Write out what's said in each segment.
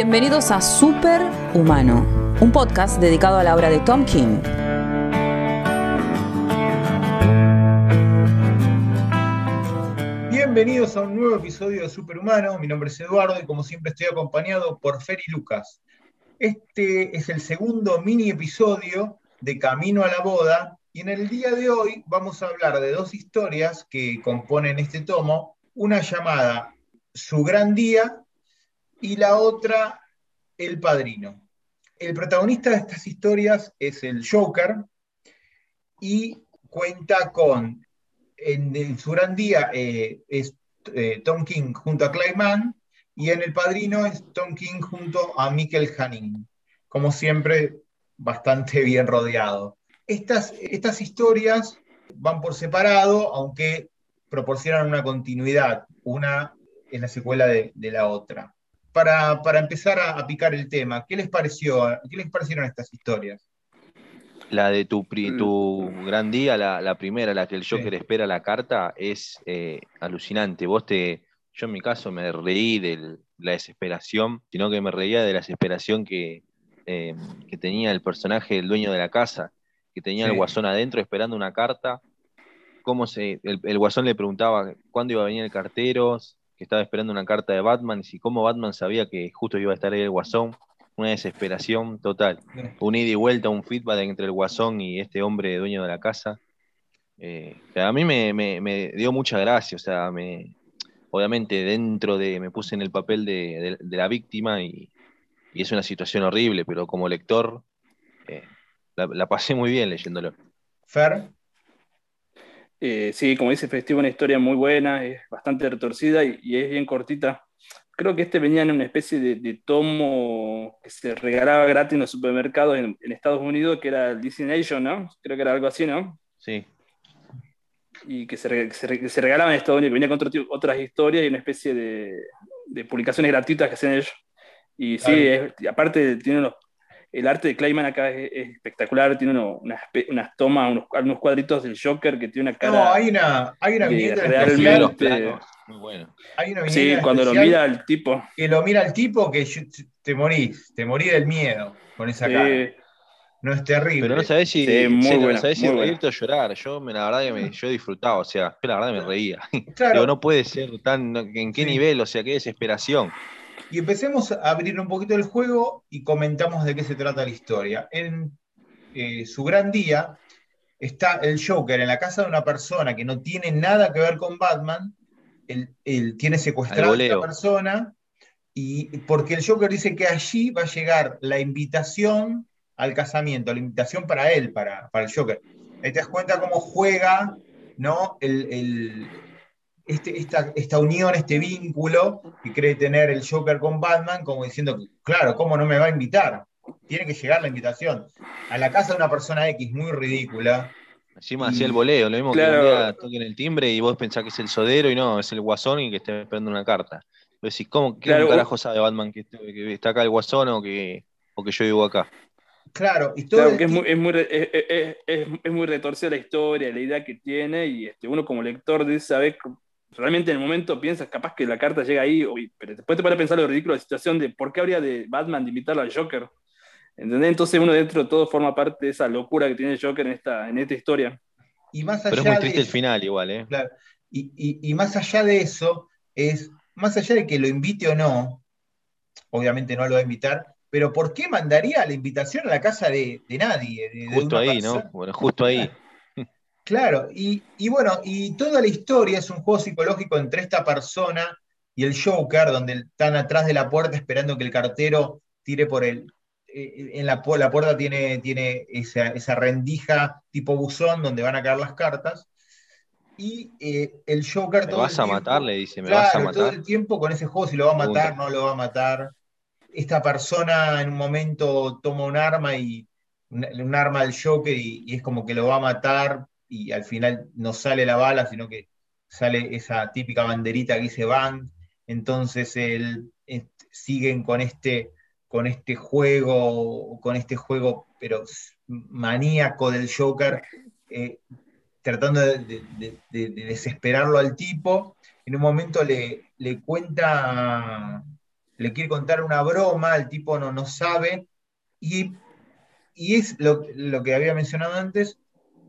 Bienvenidos a Super Humano, un podcast dedicado a la obra de Tom King. Bienvenidos a un nuevo episodio de Superhumano. Mi nombre es Eduardo y como siempre estoy acompañado por Fer y Lucas. Este es el segundo mini episodio de Camino a la Boda y en el día de hoy vamos a hablar de dos historias que componen este tomo, una llamada Su Gran Día y la otra El Padrino. El protagonista de estas historias es el Joker y cuenta con, en, su gran día eh, es eh, Tom King junto a Clive Mann y en El Padrino es Tom King junto a Michael Hanning. Como siempre, bastante bien rodeado. Estas, estas historias van por separado, aunque proporcionan una continuidad. Una es la secuela de la otra para, empezar a, picar el tema, ¿qué les pareció? ¿Qué les parecieron estas historias? La de tu, tu gran día, la, primera, la que el Joker espera la carta, es eh, alucinante. Vos te, yo en mi caso me reí de la desesperación, sino que me reía de la desesperación que, eh, que tenía el personaje, el dueño de la casa, que tenía el guasón adentro esperando una carta. Cómo se, el, el, guasón le preguntaba cuándo iba a venir el cartero, que estaba esperando una carta de Batman, y cómo Batman sabía que justo iba a estar ahí el Guasón, una desesperación total. Un ida y vuelta, un feedback entre el Guasón y este hombre dueño de la casa. Eh, a mí me, dio mucha gracia, o sea, me, obviamente dentro de, me puse en el papel de, la víctima y, es una situación horrible, pero como lector eh, la, la, pasé muy bien leyéndolo. Fer. Eh, sí, como dice Festivo, una historia muy buena, es bastante retorcida y, es bien cortita. Creo que este venía en una especie de, tomo que se regalaba gratis en los supermercados en, Estados Unidos, que era Disney Nation, ¿no? Creo que era algo así, ¿no? Sí. Y que se, se, regalaban en Estados Unidos, que venía con otras historias y una especie de, publicaciones gratuitas que hacen ellos. Y sí, aparte tiene unos el arte de Clayman acá es, espectacular, tiene unas, tomas, unos, cuadritos del Joker que tiene una cara. No, hay una, hay una realmente, muy bueno. Hay una sí, cuando lo mira el tipo. Que lo mira el tipo que te morís, te morís del miedo con esa cara. No es terrible. Pero no sabés si, sí, muy no sabés si reírte o llorar. Yo, la verdad que me, yo disfrutaba, o sea, la verdad me reía. Claro. no puede ser tan. ¿En qué nivel? O sea, qué desesperación. Y empecemos a abrir un poquito el juego y comentamos de qué se trata la historia. En eh, su gran día está el Joker en la casa de una persona que no tiene nada que ver con Batman. Él, tiene secuestrada a esta persona y porque el Joker dice que allí va a llegar la invitación al casamiento, la invitación para él, para, para el Joker. Ahí te das cuenta cómo juega ¿no? el, este, esta, unión, este vínculo que cree tener el Joker con Batman, como diciendo, claro, ¿cómo no me va a invitar? Tiene que llegar la invitación. A la casa de una persona X muy ridícula. Encima hacía el voleo, lo mismo que un toquen el timbre y vos pensás que es el sodero y no, es el guasón y que está esperando una carta. Vos decís, ¿cómo, ¿qué carajo sabe Batman que, está acá el guasón o que, que yo vivo acá? Claro, y todo que es muy, es, muy, es, muy retorcida la historia, la idea que tiene, y este, uno como lector dice, sabe realmente en el momento piensas capaz que la carta llega ahí, pero después te pones a pensar lo ridículo de la situación de por qué habría de Batman de invitarlo al Joker. ¿Entendés? Entonces uno dentro de todo forma parte de esa locura que tiene el Joker en esta, en esta historia. Y más allá pero es muy triste el final igual, ¿eh? Claro. Y, más allá de eso, es, más allá de que lo invite o no, obviamente no lo va a invitar, pero ¿por qué mandaría la invitación a la casa de, nadie? justo ahí, ¿no? Bueno, justo ahí. Claro, y, bueno, y toda la historia es un juego psicológico entre esta persona y el Joker, donde están atrás de la puerta esperando que el cartero tire por él. Eh, en la, la, puerta tiene, tiene esa, rendija tipo buzón donde van a caer las cartas. Y eh, el Joker. Me vas a matar, le dice, me vas a matar. Todo el tiempo con ese juego, si lo va a matar, no lo va a matar. Esta persona en un momento toma un arma y un, arma del Joker y, es como que lo va a matar, y al final no sale la bala, sino que sale esa típica banderita que dice van. Entonces el, siguen con este, con este juego, con este juego, pero maníaco del Joker, eh, tratando de, desesperarlo al tipo. En un momento le, le cuenta le quiere contar una broma, el tipo no, no sabe, y, y es lo, lo que había mencionado antes,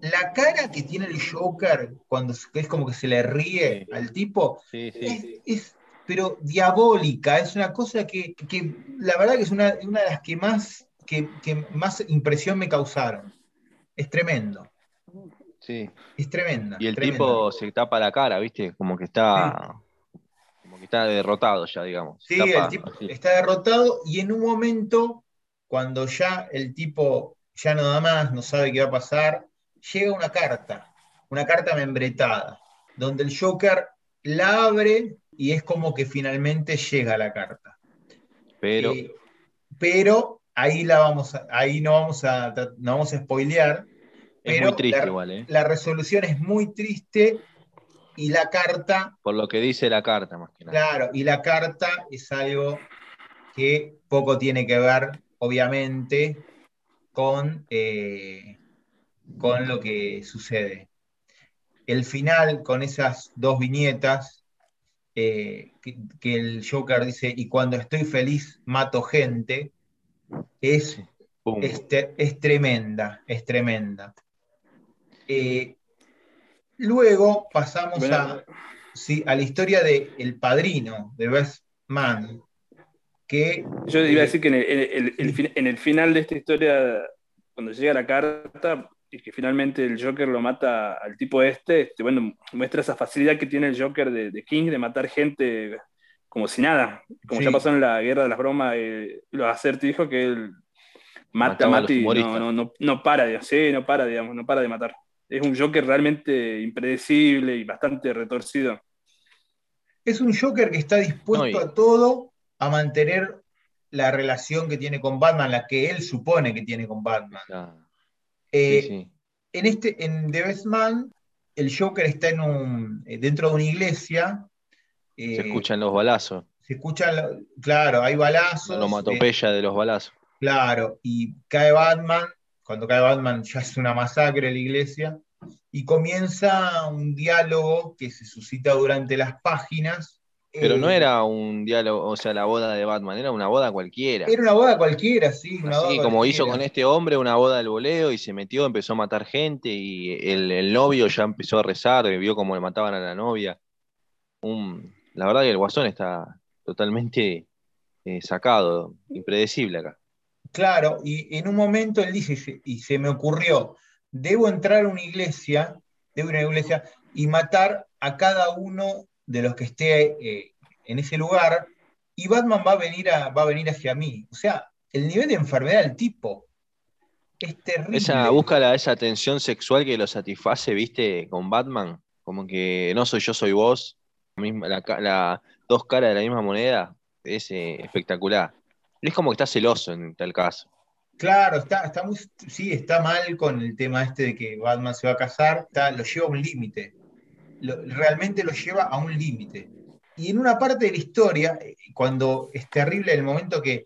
la cara que tiene el Joker cuando es como que se le ríe al tipo, Sí, sí. es, es, pero diabólica, es una cosa que, que la verdad que es una, una de las que más, que, que más impresión me causaron. Es tremendo, sí. es tremenda. Y el tremenda. tipo se tapa la cara, ¿viste? Como que está. Como que está derrotado ya, digamos. Sí, tapa el tipo así. está derrotado y en un momento, cuando ya el tipo ya no da más, no sabe qué va a pasar, llega una carta, una carta membretada, donde el Joker la abre y es como que finalmente llega la carta. Pero Eh, pero ahí la vamos a- ahí no vamos a no vamos a spoilear, es pero muy triste la- igual, ¿eh? la resolución es muy triste y la carta Por lo que dice la carta, más que nada. Claro, y la carta es algo que poco tiene que ver, obviamente, con, eh, con lo que sucede. El final, con esas dos viñetas, eh, que, que el Joker dice, y cuando estoy feliz mato gente, es, es, tremenda, es tremenda. Eh, luego pasamos Bueno, a, sí, a la historia de El Padrino, de Best Man, que Yo iba a decir que en el, en el final de esta historia, cuando llega la carta y que finalmente el Joker lo mata al tipo este, este, bueno, muestra esa facilidad que tiene el Joker de, de King de matar gente como si nada. Como Sí. ya pasó en la guerra de las bromas, eh, los acertijos que él mata, Mataba a mata y no, no, no, no para, digamos, sí, no para, digamos, no para de matar. Es un Joker realmente impredecible y bastante retorcido. es un Joker que está dispuesto No, y- a todo a mantener la relación que tiene con Batman, la que él supone que tiene con Batman. Ah, Eh, sí, sí. En, este, en The Best Man, el Joker está en un, eh, dentro de una iglesia. Se eh, escuchan los balazos. se escuchan, claro, hay balazos. La eh, onomatopeya de los balazos. Claro, y cae Batman, cuando cae Batman ya es una masacre la iglesia, y comienza un diálogo que se suscita durante las páginas. Pero no Eh, era un diálogo, o sea, la boda de Batman, era una boda cualquiera. Era una boda cualquiera, sí, una Así boda como cualquiera. hizo con este hombre una boda del voleo y se metió, empezó a matar gente y el, el novio ya empezó a rezar, vio cómo le mataban a la novia. Un- la verdad que el guasón está totalmente eh, sacado, impredecible acá. Claro, y en un momento él dice, "Se- y se me ocurrió, debo entrar a una iglesia, debo ir a una iglesia y matar a cada uno de los que esté eh, en ese lugar, y Batman va a venir a, va a venir hacia mí. O sea, el nivel de enfermedad del tipo es terrible. Esa, busca la- esa tensión sexual que lo satisface, viste, con Batman, como que no soy yo, soy vos, la, la- dos caras de la misma moneda, es eh, espectacular. Es como que está celoso en tal caso. Claro, está, está muy, sí, está mal con el tema este de que Batman se va a casar, está- lo lleva a un límite. Lo- realmente lo lleva a un límite. Y en una parte de la historia, eh, cuando es terrible el momento que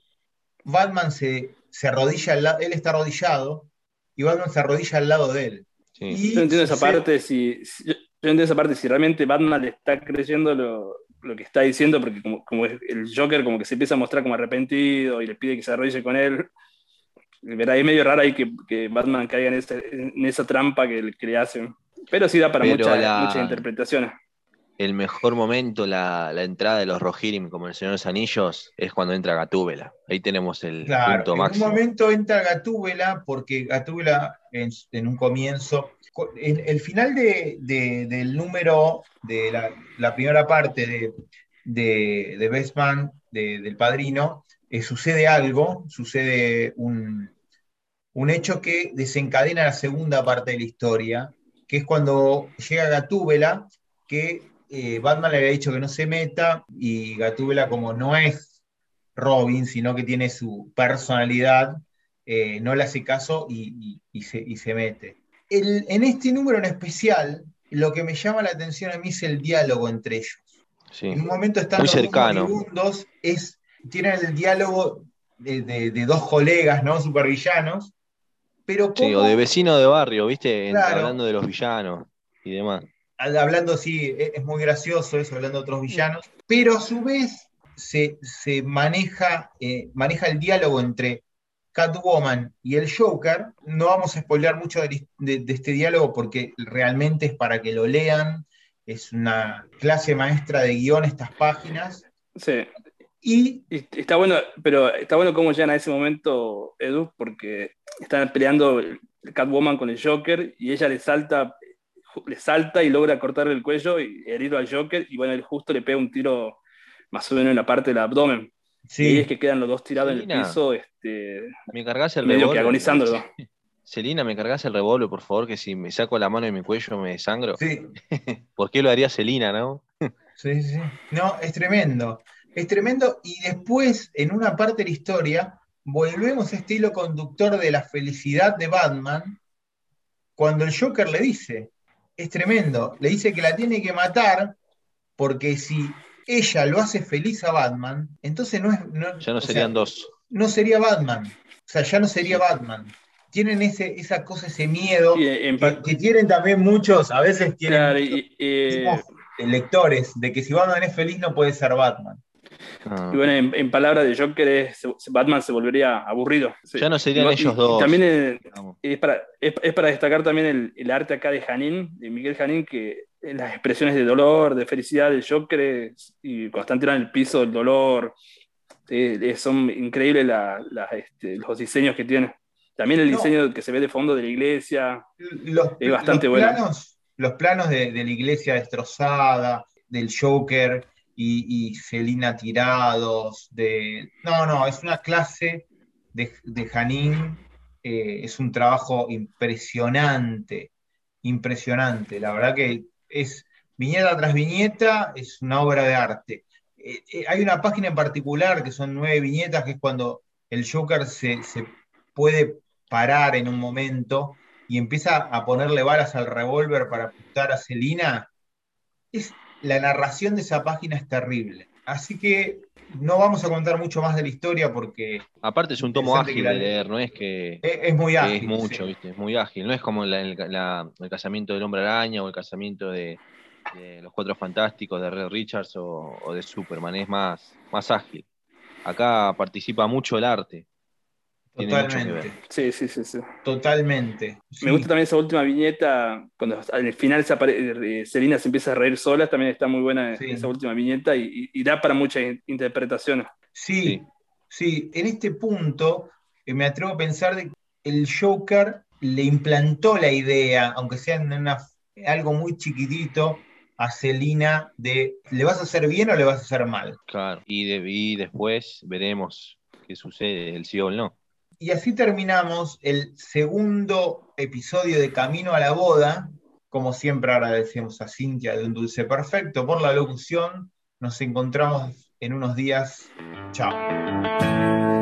Batman se, se arrodilla, al la- él está arrodillado, y Batman se arrodilla al lado de él. Sí. Y Yo no entiendo esa sucede- parte, si, si- yo, entiendo esa parte, si realmente Batman le está creyendo lo, lo que está diciendo, porque como, como es- el Joker como que se empieza a mostrar como arrepentido y le pide que se arrodille con él. Verá, es medio raro ahí que, que Batman caiga en, ese- en esa trampa que, le- que le hacen. Pero sí da para muchas, la- muchas interpretaciones. El mejor momento, la, la entrada de los Rohirrim, como el Señor de los Anillos, es cuando entra Gatúbela. Ahí tenemos el Claro, punto en máximo. un momento entra Gatúbela, porque Gatúbela en, en un comienzo, co- en el final de- de- del número, de la, la primera parte de, de, de Best Man, de- del Padrino, eh, sucede algo, sucede un, un hecho que desencadena la segunda parte de la historia, que es cuando llega Gatúbela, que eh, Batman le había dicho que no se meta, y Gatúbela como no es Robin, sino que tiene su personalidad, eh, no le hace caso y, y- y se, y se mete. El- en este número en especial, lo que me llama la atención a mí es el diálogo entre ellos. Sí. En un momento están Muy los dos cercano. es, tienen el diálogo de, de- de dos colegas, ¿no? Supervillanos, pero Sí, o de vecino de barrio, ¿viste? Claro. Hablando de los villanos y demás. hablando, sí, e- es muy gracioso eso, hablando de otros villanos, pero a su vez se, maneja, eh, maneja el diálogo entre Catwoman y el Joker. No vamos a spoilear mucho de, este diálogo porque realmente es para que lo lean. Es una clase maestra de guion estas páginas. Sí. Y, está bueno, pero está bueno cómo llegan a ese momento, Edu, porque están peleando Catwoman con el Joker y ella le salta, le salta y logra cortarle el cuello y herir al Joker y bueno, él justo le pega un tiro más o menos en la parte del abdomen. Sí. Y es que quedan los dos tirados en el piso, este, me cargas el medio que agonizando. Celina, ¿me cargas el revólver, por favor? Que si me saco la mano de mi cuello me sangro. Sí. ¿Por qué lo haría Celina, no? sí, sí. No, es tremendo. Es tremendo. Y después, en una parte de la historia, volvemos a este hilo conductor de la felicidad de Batman, cuando el Joker le dice, es tremendo, le dice que la tiene que matar porque si ella lo hace feliz a Batman, entonces no es... ya no serían dos. No sería Batman. O sea, ya no sería Batman. Tienen ese, esa cosa, ese miedo que, tienen también muchos, a veces tienen lectores, de que si Batman es feliz no puede ser Batman. Ah. Y bueno, en, palabras de Joker, Batman se volvería aburrido. Ya no serían ellos dos. también es, para, es, para destacar también el, arte acá de Janín, de Miguel Janín, que las expresiones de dolor, de felicidad de Joker y tirando en el piso, el dolor, son increíbles este, los diseños que tiene. También el diseño que se ve de fondo de la iglesia es bastante bueno. los planos de, la iglesia destrozada, del Joker, y, Celina tirados, de... No, no, es una clase de, de Janín, eh, es un trabajo impresionante, impresionante. La verdad que es viñeta tras viñeta, es una obra de arte. Eh, eh, hay una página en particular que son nueve viñetas, que es cuando el Joker se, puede parar en un momento y empieza a ponerle balas al revólver para apuntar a Celina. Es la narración de esa página es terrible. Así que no vamos a contar mucho más de la historia porque. Aparte, es un tomo ágil de leer, no es que. Es, muy ágil. Es mucho, ¿viste? Es muy ágil. No es como el casamiento del hombre araña o el casamiento de, los cuatro fantásticos de Red Richards o, de Superman. Es más, más ágil. Acá participa mucho el arte. Totalmente. Sí, sí, sí, sí. Totalmente. Me gusta también esa última viñeta, cuando al final se eh, Selina se empieza a reír sola, también está muy buena esa última viñeta y, da para muchas interpretaciones. Sí, sí, en este punto eh, me atrevo a pensar de que el Joker le implantó la idea, aunque sea en algo muy chiquitito, a Selina de ¿le vas a hacer bien o le vas a hacer mal? Claro, y, y después veremos qué sucede, el sí o el no. Y así terminamos el segundo episodio de Camino a la Boda. Como siempre agradecemos a Cintia de Un Dulce Perfecto por la locución. Nos encontramos en unos días. Chao.